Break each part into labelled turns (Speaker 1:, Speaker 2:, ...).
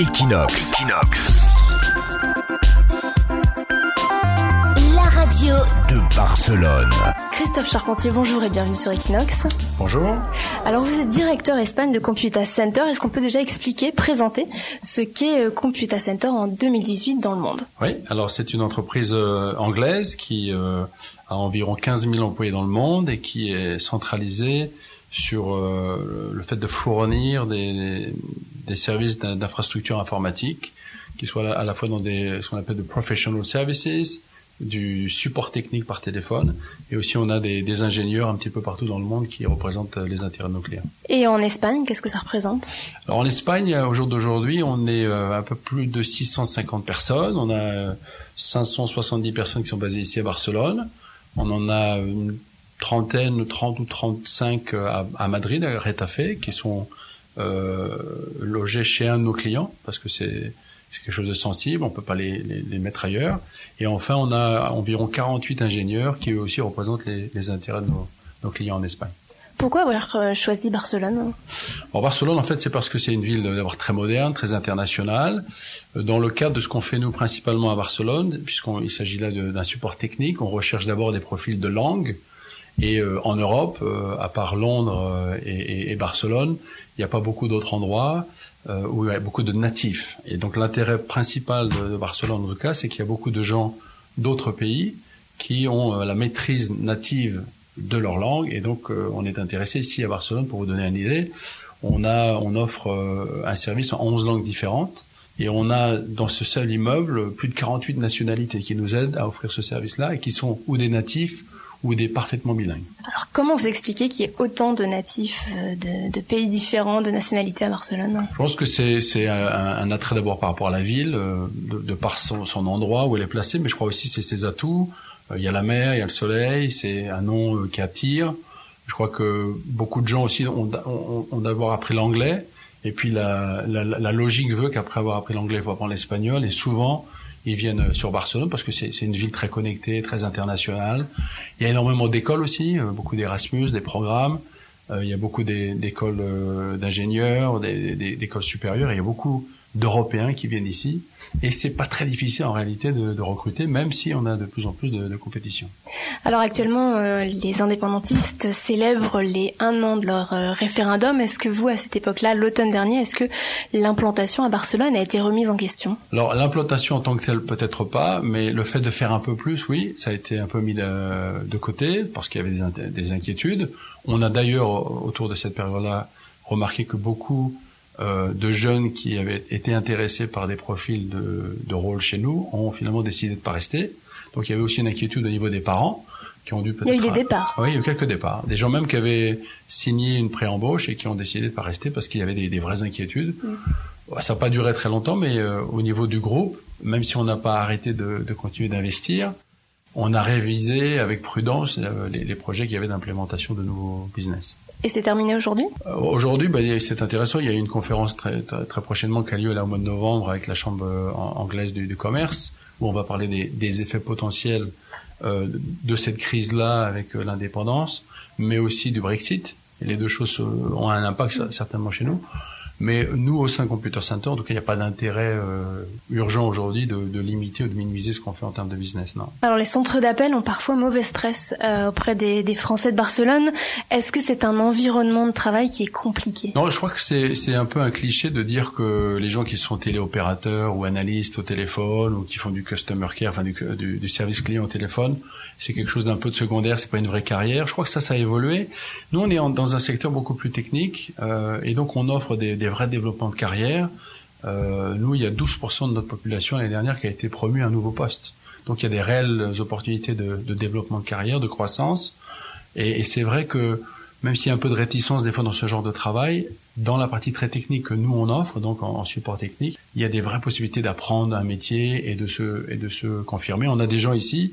Speaker 1: Equinox.
Speaker 2: La radio
Speaker 1: de Barcelone.
Speaker 3: Christophe Charpentier, bonjour et bienvenue sur Equinox.
Speaker 4: Bonjour.
Speaker 3: Alors vous êtes directeur Espagne de Computa Center. Est-ce qu'on peut déjà expliquer, présenter ce qu'est euh, Computa Center en 2018 dans le monde?
Speaker 4: Oui, alors c'est une entreprise euh, anglaise qui euh, a environ 15 000 employés dans le monde et qui est centralisée sur le fait de fournir des, des services d'infrastructure informatique qui soient à la fois dans des ce qu'on appelle de professional services, du support technique par téléphone, et aussi on a des, des, ingénieurs un petit peu partout dans le monde qui représentent les intérêts de nos clients.
Speaker 3: Et en Espagne, qu'est-ce que ça représente?
Speaker 4: Alors en Espagne, au jour d'aujourd'hui, on est euh, un peu plus de 650 personnes. On a 570 personnes qui sont basées ici à Barcelone. On en a une trentaine, 30 ou 35 à, à Madrid, à Retafe, qui sont euh, logés chez un de nos clients, parce que c'est c'est quelque chose de sensible, on peut pas les, les, les, mettre ailleurs. Et enfin, on a environ 48 ingénieurs qui eux aussi représentent les, les intérêts de nos, nos, clients en Espagne.
Speaker 3: Pourquoi avoir euh, choisi Barcelone?
Speaker 4: Alors Barcelone, en fait, c'est parce que c'est une ville d'abord très moderne, très internationale. Euh, dans le cadre de ce qu'on fait nous principalement à Barcelone, puisqu'il s'agit là d'un support technique, on recherche d'abord des profils de langue. Et euh, en Europe, euh, à part Londres euh, et, et, et, Barcelone, il n'y a pas beaucoup d'autres endroits euh, où il y a beaucoup de natifs. Et donc l'intérêt principal de, de, Barcelone, en tout cas, c'est qu'il y a beaucoup de gens d'autres pays qui ont la maîtrise native de leur langue. Et donc on est intéressé ici à Barcelone, pour vous donner une idée, on, a, on offre un service en 11 langues différentes. Et on a dans ce seul immeuble plus de 48 nationalités qui nous aident à offrir ce service-là et qui sont ou des natifs ou des parfaitement bilingues.
Speaker 3: Alors comment vous expliquez qu'il y ait autant de natifs euh, de, de, pays différents, de nationalités à Barcelone?
Speaker 4: Je pense que c'est un, un, attrait d'abord par rapport à la ville, euh, de, de par son, son, endroit où elle est placée, mais je crois aussi c'est ses atouts. Euh, il y a la mer, il y a le soleil, c'est un nom qui attire. Je crois que beaucoup de gens aussi ont, ont, ont d'abord appris l'anglais, et puis la, la, la logique veut qu'après avoir appris l'anglais, il faut apprendre l'espagnol, et souvent ils viennent sur Barcelone parce que c'est une ville très connectée, très internationale. Il y a énormément d'écoles aussi, beaucoup d'Erasmus, des programmes. il y a beaucoup d'écoles d'ingénieurs, d'écoles supérieures. Il y a beaucoup d'Européens qui viennent ici. Et c'est pas très difficile en réalité de, de, recruter, même si on a de plus en plus de, de compétition.
Speaker 3: Alors actuellement, euh, les indépendantistes célèbrent les un an de leur euh, référendum. Est-ce que vous, à cette époque-là, l'automne dernier, est-ce que l'implantation à Barcelone a été remise en question?
Speaker 4: Alors l'implantation en tant que telle, peut-être pas, mais le fait de faire un peu plus, oui, ça a été un peu mis de, de côté parce qu'il y avait des, des inquiétudes. On a d'ailleurs, autour de cette période-là, remarqué que beaucoup euh, de jeunes qui avaient été intéressés par des profils de, de rôle chez nous ont finalement décidé de pas rester. Donc il y avait aussi une inquiétude au niveau des parents qui ont dû peut-être.
Speaker 3: Il y a eu des départs.
Speaker 4: Oui, il y a eu quelques départs. Des gens même qui avaient signé une pré-embauche et qui ont décidé de pas rester parce qu'il y avait des, des, vraies inquiétudes. Mm. Ça n'a pas duré très longtemps, mais euh, au niveau du groupe, même si on n'a pas arrêté de, de continuer d'investir, on a révisé avec prudence euh, les, les projets qu'il y avait d'implémentation de nouveaux business.
Speaker 3: Et c'est terminé aujourd'hui?
Speaker 4: Euh, Aujourd'hui, bah, c'est intéressant. Il y a une conférence très, très, prochainement qui a lieu là au mois de novembre avec la Chambre anglaise du, commerce, où on va parler des, des effets potentiels euh, de cette crise-là avec euh, l'indépendance, mais aussi du Brexit. Les deux choses ont un impact certainement chez nous. Mais nous, au sein Computer Center, en tout cas, il n'y a pas d'intérêt euh, urgent aujourd'hui de, de, limiter ou de minimiser ce qu'on fait en termes de business. Non.
Speaker 3: Alors, les centres d'appel ont parfois mauvaise presse euh, auprès des, des, Français de Barcelone. Est-ce que c'est un environnement de travail qui est compliqué?
Speaker 4: Non, je crois que c'est un peu un cliché de dire que les gens qui sont téléopérateurs ou analystes au téléphone ou qui font du customer care, enfin du, du, du service client au téléphone, c'est quelque chose d'un peu de secondaire, c'est pas une vraie carrière. Je crois que ça, ça a évolué. Nous, on est en, dans un secteur beaucoup plus technique euh, et donc on offre des, des vrais développements de carrière. Euh, nous, il y a 12% de notre population l'année dernière qui a été promue à un nouveau poste. Donc il y a des réelles opportunités de, développement de carrière, de croissance. Et, c'est vrai que même s'il y a un peu de réticence des fois dans ce genre de travail, dans la partie très technique que nous on offre, donc en, support technique, il y a des vraies possibilités d'apprendre un métier et de se et de se confirmer. On a des gens ici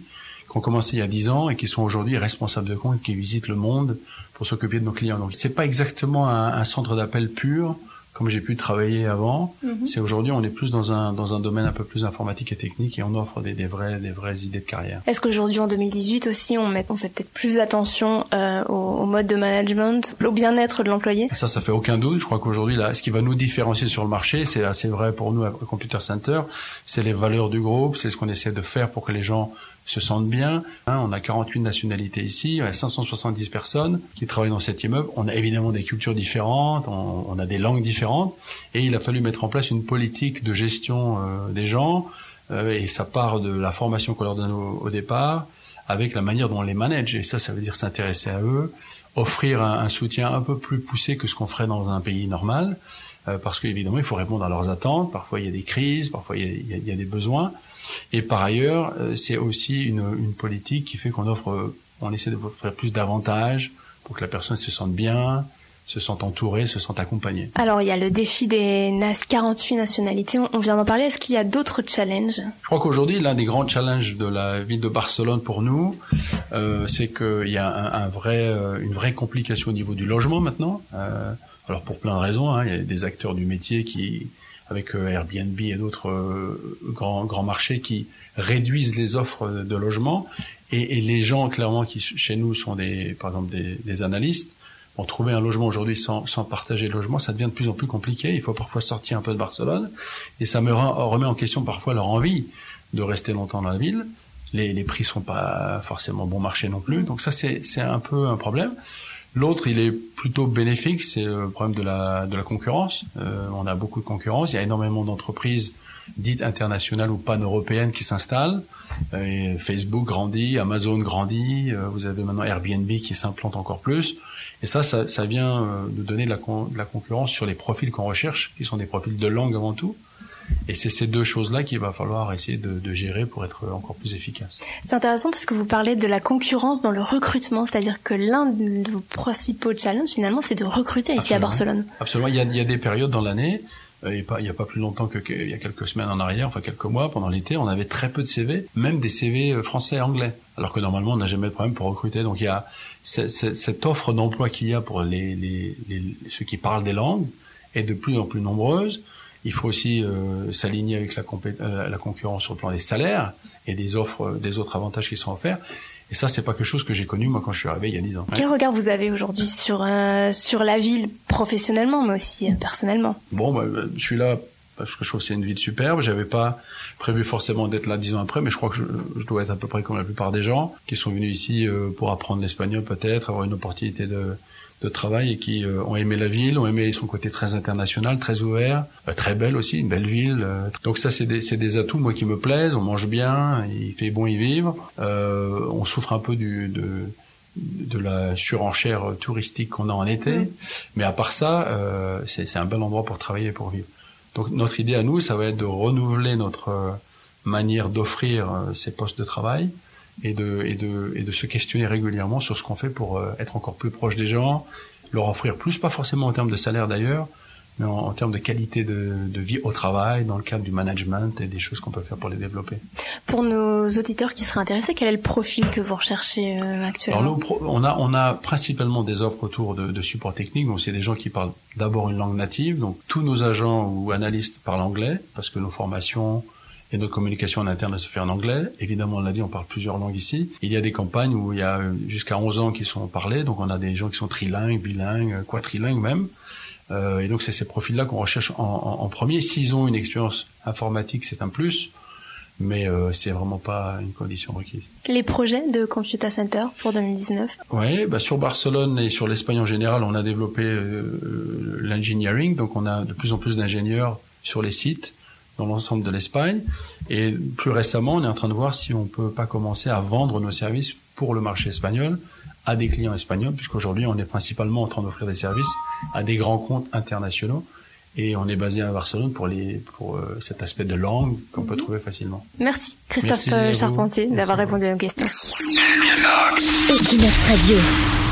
Speaker 4: qui ont commencé il y a 10 ans et qui sont aujourd'hui responsables de compte, qui visitent le monde pour s'occuper de nos clients. Donc c'est pas exactement un centre d'appel pur comme j'ai pu travailler avant.
Speaker 3: Mhm.
Speaker 4: C'est aujourd'hui, on est plus dans un dans un domaine un peu plus informatique et technique et on offre des, des vraies des vraies idées de carrière.
Speaker 3: Est-ce qu'aujourd'hui, en 2018 aussi, on, met, on fait peut-être plus attention euh, au, au mode de management, au bien-être de l'employé?
Speaker 4: Ça, ça fait aucun doute. Je crois qu'aujourd'hui, là, ce qui va nous différencier sur le marché, c'est assez vrai pour nous à Computer Center, c'est les valeurs du groupe, c'est ce qu'on essaie de faire pour que les gens se sentent bien. Hein, on a 48 nationalités ici, on a 570 personnes qui travaillent dans cet immeuble. On a évidemment des cultures différentes, on, a des langues différentes, et il a fallu mettre en place une politique de gestion euh, des gens, euh, et ça part de la formation qu'on leur donne au, au, départ, avec la manière dont on les manage. Et ça, ça veut dire s'intéresser à eux, offrir un, soutien un peu plus poussé que ce qu'on ferait dans un pays normal, euh, parce qu'évidemment, il faut répondre à leurs attentes. Parfois, il y a des crises, parfois, il y a, il y a, des besoins. Et par ailleurs, euh, c'est aussi une, une, politique qui fait qu'on offre, on essaie de offrir plus d'avantages pour que la personne se sente bien, se sente entourée, se sente accompagnée.
Speaker 3: Alors, il y a le défi des 48 nationalités. On vient d'en parler. Est-ce qu'il y a d'autres challenges?
Speaker 4: Je crois qu'aujourd'hui, l'un des grands challenges de la ville de Barcelone pour nous, euh, c'est qu'il y a un, un, vrai, euh, une vraie complication au niveau du logement maintenant. Euh, alors pour plein de raisons, hein, il y a des acteurs du métier qui, avec euh, Airbnb et d'autres euh, grands, grands marchés qui réduisent les offres de logement. Et, et, les gens, clairement, qui chez nous sont des, par exemple, des, des analystes, vont trouver un logement aujourd'hui sans, sans partager le logement, ça devient de plus en plus compliqué. Il faut parfois sortir un peu de Barcelone. Et ça me remet en question parfois leur envie de rester longtemps dans la ville. Les, les prix sont pas forcément bon marché non plus. Donc ça, c'est un peu un problème. L'autre, il est plutôt bénéfique, c'est le problème de la, de la concurrence. Euh, on a beaucoup de concurrence, il y a énormément d'entreprises dites internationales ou pan-européennes qui s'installent. Euh, Facebook grandit, Amazon grandit, euh, vous avez maintenant Airbnb qui s'implante encore plus. Et ça, ça, vient euh, nous donner de la concurrence sur les profils qu'on recherche, qui sont des profils de langue avant tout. Et c'est ces deux choses-là qu'il va falloir essayer de, de, gérer pour être encore plus efficace.
Speaker 3: C'est intéressant parce que vous parlez de la concurrence dans le recrutement, c'est-à-dire que l'un de vos principaux challenges finalement, c'est de recruter ici à Barcelone.
Speaker 4: Absolument, il y a, il y a des périodes dans l'année. Euh, il n'y a pas plus longtemps que, que, il y a quelques semaines en arrière, enfin quelques mois pendant l'été, on avait très peu de CV, même des CV euh, français et anglais. Alors que normalement, on n'a jamais de problème pour recruter. Donc il y a cette offre d'emploi qu'il y a pour les, les, les, ceux qui parlent des langues est de plus en plus nombreuse. Il faut aussi euh, s'aligner avec la, euh, la, concurrence sur le plan des salaires et des offres, des autres avantages qui sont offerts. Et ça, c'est pas quelque chose que j'ai connu moi quand je suis arrivé il y a dix ans.
Speaker 3: Quel regard vous avez aujourd'hui sur euh, sur la ville professionnellement, mais aussi euh, personnellement?
Speaker 4: Bon, bah, je suis là parce que je trouve que c'est une ville superbe. J'avais pas prévu forcément d'être là dix ans après, mais je crois que je, je, dois être à peu près comme la plupart des gens qui sont venus ici euh, pour apprendre l'espagnol peut-être, avoir une opportunité de de travail et qui euh, ont aimé la ville, ont aimé son côté très international, très ouvert, euh, très belle aussi, une belle ville. Euh. donc ça, c'est des, des atouts, moi, qui me plaisent. On mange bien, il fait bon y vivre. on souffre un peu du, de, de la surenchère touristique qu'on a en été. Mmh. Mais à part ça, c'est un bel endroit pour travailler et pour vivre. Donc notre idée à nous, ça va être de renouveler notre manière d'offrir ces postes de travail et de, et de, et de se questionner régulièrement sur ce qu'on fait pour euh, être encore plus proche des gens, leur offrir plus, pas forcément en termes de salaire d'ailleurs, mais en, en, termes de qualité de, de, vie au travail, dans le cadre du management et des choses qu'on peut faire pour les développer.
Speaker 3: Pour nos auditeurs qui seraient intéressés, quel est le profil que vous recherchez euh, actuellement?
Speaker 4: Alors nous, on a, on a principalement des offres autour de, de support technique, donc c'est des gens qui parlent d'abord une langue native, donc tous nos agents ou analystes parlent anglais, parce que nos formations, et notre communication en interne se fait en anglais. Évidemment, on l'a dit, on parle plusieurs langues ici. Il y a des campagnes où il y a jusqu'à 11 ans qui sont parlés, donc on a des gens qui sont trilingues, bilingues, quadrilingues même. Euh, et donc c'est ces profils-là qu'on recherche en, en, en premier. S'ils ont une expérience informatique, c'est un plus, mais euh, c'est vraiment pas une condition requise.
Speaker 3: Les projets de Computer Center pour 2019
Speaker 4: Oui, bah sur Barcelone et sur l'Espagne en général, on a développé euh, l'engineering, donc on a de plus en plus d'ingénieurs sur les sites dans l'ensemble de l'Espagne. Et plus récemment, on est en train de voir si on peut pas commencer à vendre nos services pour le marché espagnol à des clients espagnols, puisqu'aujourd'hui, on est principalement en train d'offrir des services à des grands comptes internationaux. Et on est basé à Barcelone pour, les, pour euh, cet aspect de langue qu'on peut trouver facilement.
Speaker 3: Merci Christophe Merci Charpentier d'avoir répondu à nos questions.
Speaker 1: Equinox Radio.